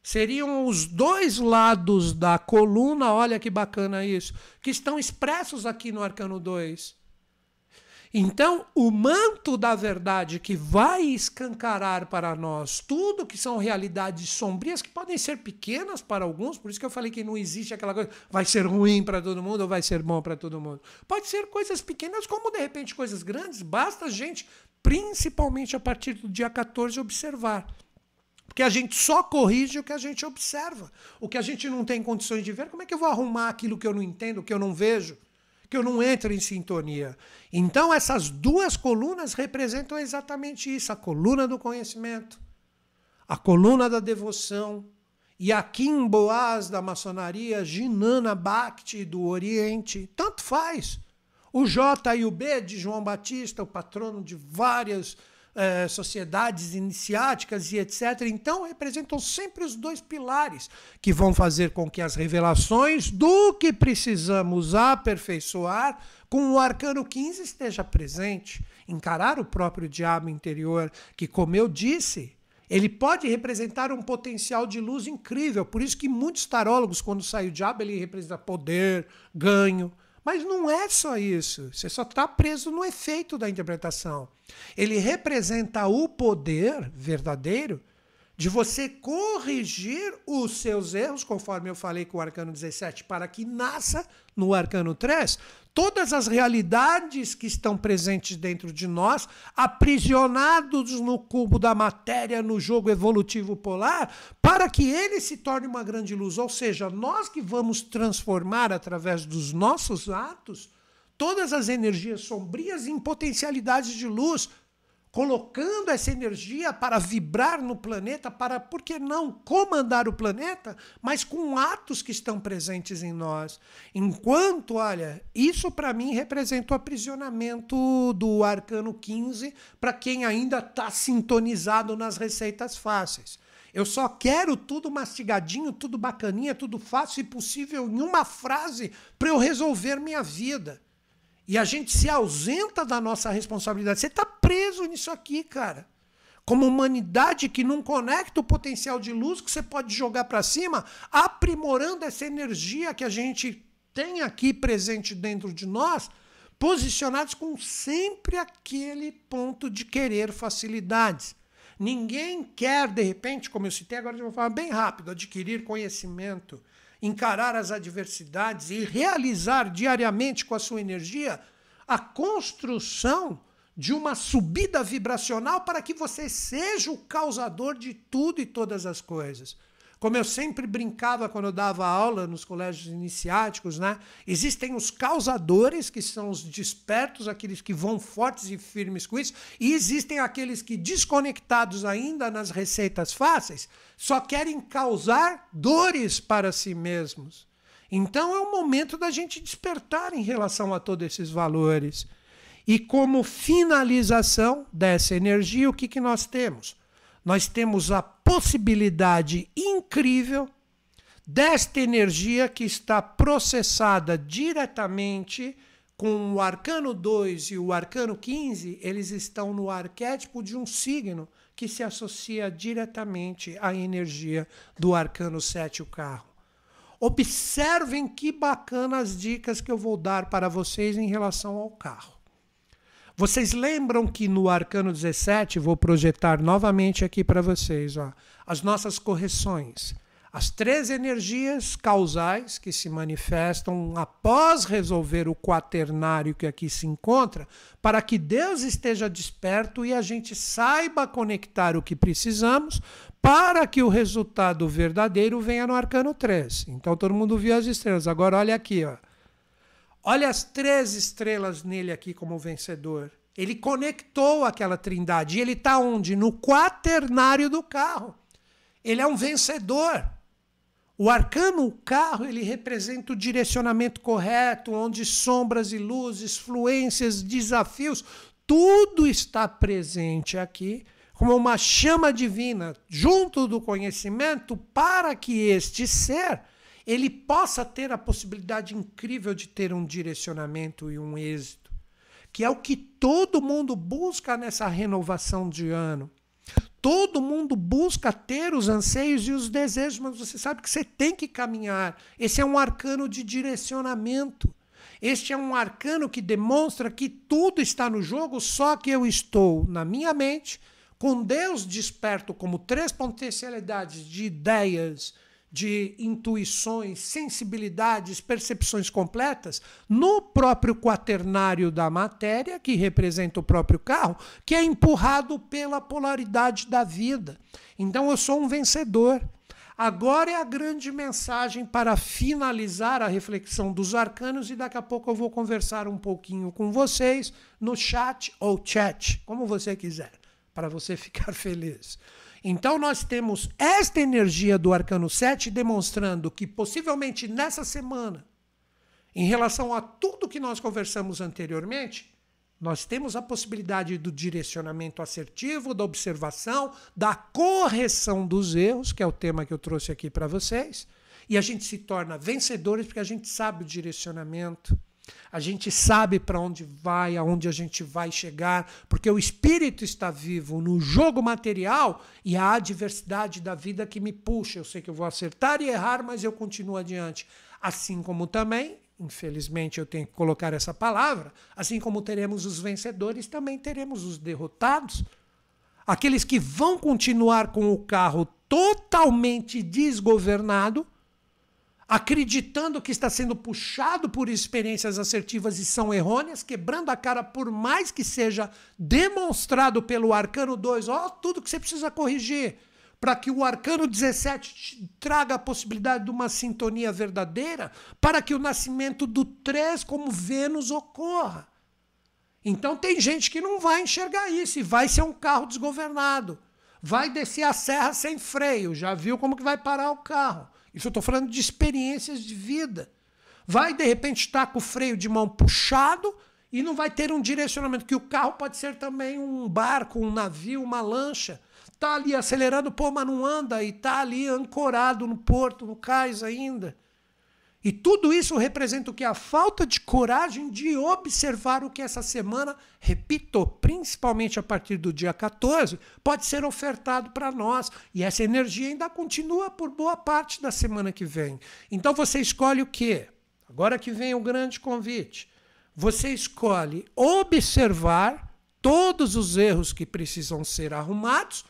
seriam os dois lados da coluna, olha que bacana isso, que estão expressos aqui no arcano 2. Então, o manto da verdade que vai escancarar para nós tudo que são realidades sombrias, que podem ser pequenas para alguns, por isso que eu falei que não existe aquela coisa, vai ser ruim para todo mundo ou vai ser bom para todo mundo. Pode ser coisas pequenas, como de repente coisas grandes, basta a gente, principalmente a partir do dia 14, observar. Porque a gente só corrige o que a gente observa. O que a gente não tem condições de ver, como é que eu vou arrumar aquilo que eu não entendo, que eu não vejo? que eu não entro em sintonia. Então, essas duas colunas representam exatamente isso: a coluna do conhecimento, a coluna da devoção, e a Kim Boaz da maçonaria, Ginana Bhakti do Oriente. Tanto faz. O J e o B de João Batista, o patrono de várias eh, sociedades iniciáticas e etc. Então, representam sempre os dois pilares que vão fazer com que as revelações do que precisamos aperfeiçoar com o arcano 15 esteja presente. Encarar o próprio diabo interior, que, como eu disse, ele pode representar um potencial de luz incrível. Por isso que muitos tarólogos, quando sai o diabo, ele representa poder, ganho. Mas não é só isso. Você só está preso no efeito da interpretação. Ele representa o poder verdadeiro de você corrigir os seus erros, conforme eu falei com o arcano 17, para que nasça no arcano 3 todas as realidades que estão presentes dentro de nós, aprisionados no cubo da matéria, no jogo evolutivo polar, para que ele se torne uma grande luz. Ou seja, nós que vamos transformar através dos nossos atos todas as energias sombrias em potencialidades de luz colocando essa energia para vibrar no planeta, para, por que não, comandar o planeta, mas com atos que estão presentes em nós. Enquanto, olha, isso para mim representa o aprisionamento do arcano 15 para quem ainda está sintonizado nas receitas fáceis. Eu só quero tudo mastigadinho, tudo bacaninha, tudo fácil e possível em uma frase para eu resolver minha vida. E a gente se ausenta da nossa responsabilidade. Você está preso nisso aqui, cara. Como humanidade que não conecta o potencial de luz que você pode jogar para cima, aprimorando essa energia que a gente tem aqui presente dentro de nós, posicionados com sempre aquele ponto de querer facilidades. Ninguém quer, de repente, como eu citei agora de uma forma bem rápida, adquirir conhecimento, encarar as adversidades e realizar diariamente com a sua energia a construção de uma subida vibracional para que você seja o causador de tudo e todas as coisas. Como eu sempre brincava quando eu dava aula nos colégios iniciáticos, né? Existem os causadores, que são os despertos, aqueles que vão fortes e firmes com isso, e existem aqueles que, desconectados ainda nas receitas fáceis, só querem causar dores para si mesmos. Então é o momento da gente despertar em relação a todos esses valores. E como finalização dessa energia, o que, que nós temos? Nós temos a possibilidade incrível desta energia que está processada diretamente com o arcano 2 e o arcano 15, eles estão no arquétipo de um signo que se associa diretamente à energia do arcano 7, o carro. Observem que bacanas as dicas que eu vou dar para vocês em relação ao carro. Vocês lembram que no Arcano 17, vou projetar novamente aqui para vocês, ó, as nossas correções. As três energias causais que se manifestam após resolver o quaternário que aqui se encontra, para que Deus esteja desperto e a gente saiba conectar o que precisamos para que o resultado verdadeiro venha no arcano 3. Então todo mundo viu as estrelas. Agora olha aqui, ó. Olha as três estrelas nele aqui como vencedor. Ele conectou aquela trindade. E ele está onde? No quaternário do carro. Ele é um vencedor. O arcano o carro ele representa o direcionamento correto, onde sombras e luzes, fluências, desafios, tudo está presente aqui como uma chama divina junto do conhecimento para que este ser ele possa ter a possibilidade incrível de ter um direcionamento e um êxito, que é o que todo mundo busca nessa renovação de ano. Todo mundo busca ter os anseios e os desejos, mas você sabe que você tem que caminhar. Esse é um arcano de direcionamento. Este é um arcano que demonstra que tudo está no jogo, só que eu estou na minha mente, com Deus desperto como três potencialidades de ideias, de intuições, sensibilidades, percepções completas no próprio quaternário da matéria, que representa o próprio carro, que é empurrado pela polaridade da vida. Então eu sou um vencedor. Agora é a grande mensagem para finalizar a reflexão dos arcanos e daqui a pouco eu vou conversar um pouquinho com vocês no chat ou chat, como você quiser, para você (laughs) ficar feliz. Então nós temos esta energia do arcano 7 demonstrando que possivelmente nessa semana, em relação a tudo que nós conversamos anteriormente, nós temos a possibilidade do direcionamento assertivo, da observação, da correção dos erros, que é o tema que eu trouxe aqui para vocês. E a gente se torna vencedores porque a gente sabe o direcionamento, a gente sabe para onde vai, aonde a gente vai chegar, porque o espírito está vivo no jogo material e a adversidade da vida que me puxa. Eu sei que eu vou acertar e errar, mas eu continuo adiante. Assim como também infelizmente eu tenho que colocar essa palavra, assim como teremos os vencedores, também teremos os derrotados. Aqueles que vão continuar com o carro totalmente desgovernado, acreditando que está sendo puxado por experiências assertivas e são errôneas, quebrando a cara por mais que seja demonstrado pelo arcano 2, ó, tudo que você precisa corrigir para que o arcano 17 traga a possibilidade de uma sintonia verdadeira, para que o nascimento do 3 como Vênus ocorra. Então tem gente que não vai enxergar isso e vai ser um carro desgovernado. Vai descer a serra sem freio, já viu como que vai parar o carro. Isso eu estou falando de experiências de vida. Vai de repente estar com o freio de mão puxado e não vai ter um direcionamento, que o carro pode ser também um barco, um navio, uma lancha Está ali acelerando, pô, mas não anda e está ali ancorado no porto, no cais ainda. E tudo isso representa o que? A falta de coragem de observar o que essa semana, repito, principalmente a partir do dia 14, pode ser ofertado para nós. E essa energia ainda continua por boa parte da semana que vem. Então você escolhe o quê? Agora que vem o grande convite. Você escolhe observar todos os erros que precisam ser arrumados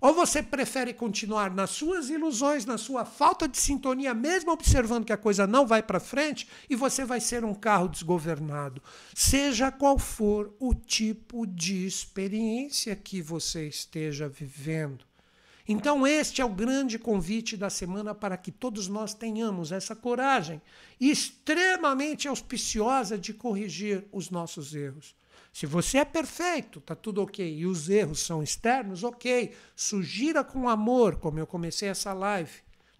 ou você prefere continuar nas suas ilusões, na sua falta de sintonia, mesmo observando que a coisa não vai para frente e você vai ser um carro desgovernado? Seja qual for o tipo de experiência que você esteja vivendo. Então, este é o grande convite da semana para que todos nós tenhamos essa coragem extremamente auspiciosa de corrigir os nossos erros. Se você é perfeito, tá tudo ok, e os erros são externos, ok. Sugira com amor, como eu comecei essa live,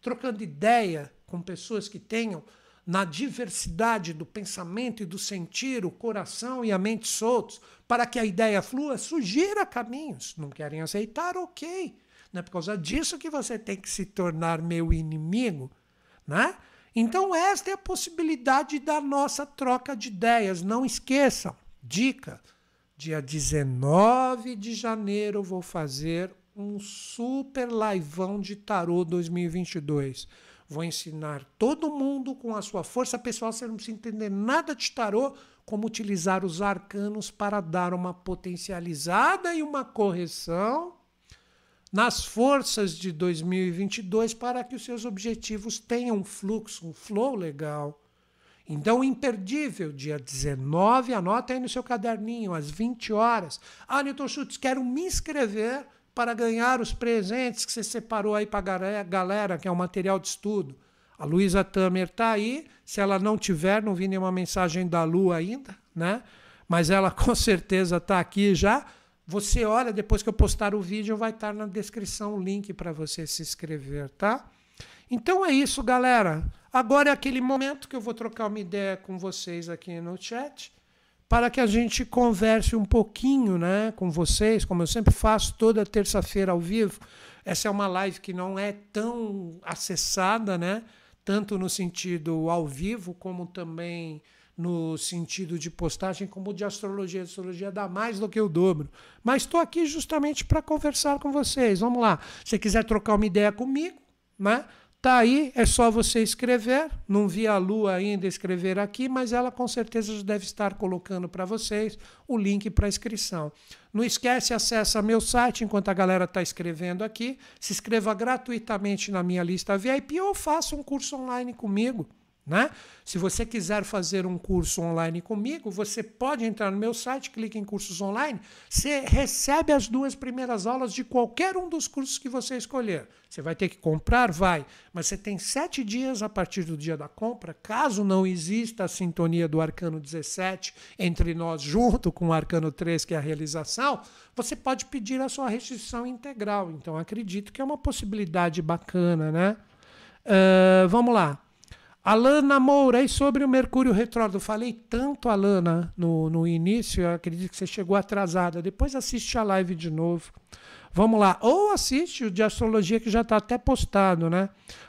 trocando ideia com pessoas que tenham na diversidade do pensamento e do sentir, o coração e a mente soltos, para que a ideia flua, sugira caminhos. Não querem aceitar, ok. Não é por causa disso que você tem que se tornar meu inimigo, né? Então, esta é a possibilidade da nossa troca de ideias. Não esqueçam. Dica: dia 19 de janeiro vou fazer um super liveão de tarô 2022. Vou ensinar todo mundo com a sua força pessoal, você não precisa entender nada de tarô, como utilizar os arcanos para dar uma potencializada e uma correção nas forças de 2022 para que os seus objetivos tenham um fluxo, um flow legal. Então, imperdível, dia 19, anota aí no seu caderninho, às 20 horas. Ah, Newton Schultz, quero me inscrever para ganhar os presentes que você separou aí para a galera, que é o material de estudo. A Luísa Tamer está aí. Se ela não tiver, não vi nenhuma mensagem da Lu ainda, né? Mas ela (laughs) com certeza está aqui já. Você olha, depois que eu postar o vídeo, vai estar na descrição o link para você se inscrever, tá? Então é isso, galera. Agora é aquele momento que eu vou trocar uma ideia com vocês aqui no chat, para que a gente converse um pouquinho né, com vocês, como eu sempre faço toda terça-feira ao vivo. Essa é uma live que não é tão acessada, né? Tanto no sentido ao vivo, como também no sentido de postagem, como de astrologia. A astrologia dá mais do que o dobro. Mas estou aqui justamente para conversar com vocês. Vamos lá. Se quiser trocar uma ideia comigo, né? Tá aí, é só você escrever. Não vi a Lu ainda escrever aqui, mas ela com certeza já deve estar colocando para vocês o link para inscrição. Não esquece, acessa meu site enquanto a galera está escrevendo aqui. Se inscreva gratuitamente na minha lista VIP ou faça um curso online comigo. Né? Se você quiser fazer um curso online comigo, você pode entrar no meu site, clique em cursos online, você recebe as duas primeiras aulas de qualquer um dos cursos que você escolher. Você vai ter que comprar? Vai, mas você tem sete dias a partir do dia da compra. Caso não exista a sintonia do Arcano 17 entre nós, junto com o Arcano 3, que é a realização, você pode pedir a sua restrição integral. Então, acredito que é uma possibilidade bacana, né? Uh, vamos lá. Alana Moura, e sobre o Mercúrio Retrógrado? Falei tanto, Alana, no, no início, eu acredito que você chegou atrasada. Depois assiste a live de novo. Vamos lá. Ou assiste o de astrologia que já está até postado, né?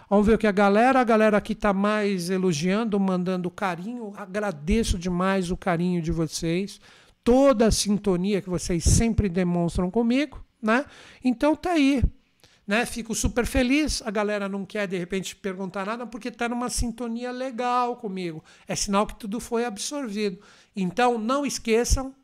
Vamos ver o que a galera, a galera aqui está mais elogiando, mandando carinho. Agradeço demais o carinho de vocês, toda a sintonia que vocês sempre demonstram comigo, né? Então tá aí né? Fico super feliz. A galera não quer de repente perguntar nada porque está numa sintonia legal comigo. É sinal que tudo foi absorvido. Então não esqueçam,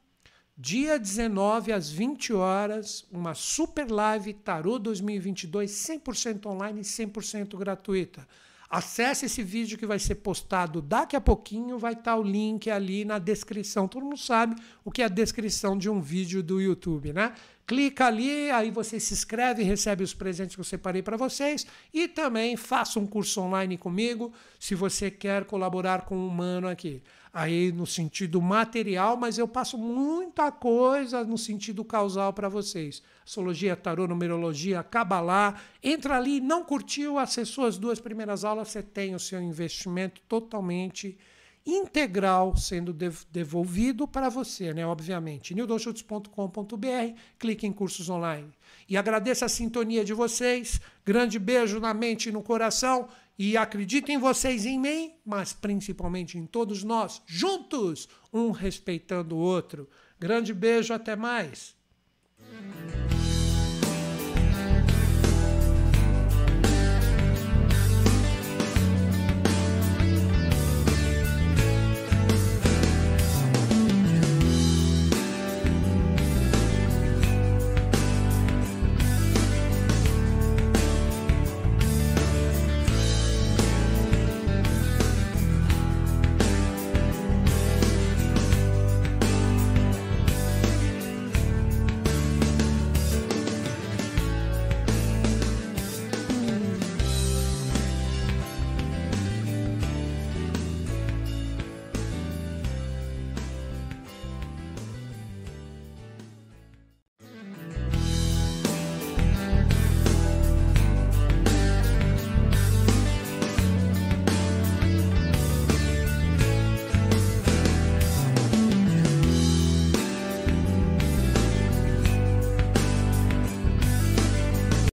dia 19 às 20 horas, uma super live Tarô 2022 100% online e 100% gratuita. Acesse esse vídeo que vai ser postado daqui a pouquinho, vai estar tá o link ali na descrição. Todo mundo sabe o que é a descrição de um vídeo do YouTube, né? Clica ali, aí você se inscreve e recebe os presentes que eu separei para vocês. E também faça um curso online comigo, se você quer colaborar com o humano aqui. Aí no sentido material, mas eu passo muita coisa no sentido causal para vocês. Astrologia, tarô, numerologia, cabalá. Entra ali, não curtiu, acessou as duas primeiras aulas, você tem o seu investimento totalmente integral sendo devolvido para você, né? Obviamente. nildonschutz.com.br, clique em cursos online. E agradeço a sintonia de vocês. Grande beijo na mente e no coração. E acredito em vocês em mim, mas principalmente em todos nós, juntos, um respeitando o outro. Grande beijo, até mais.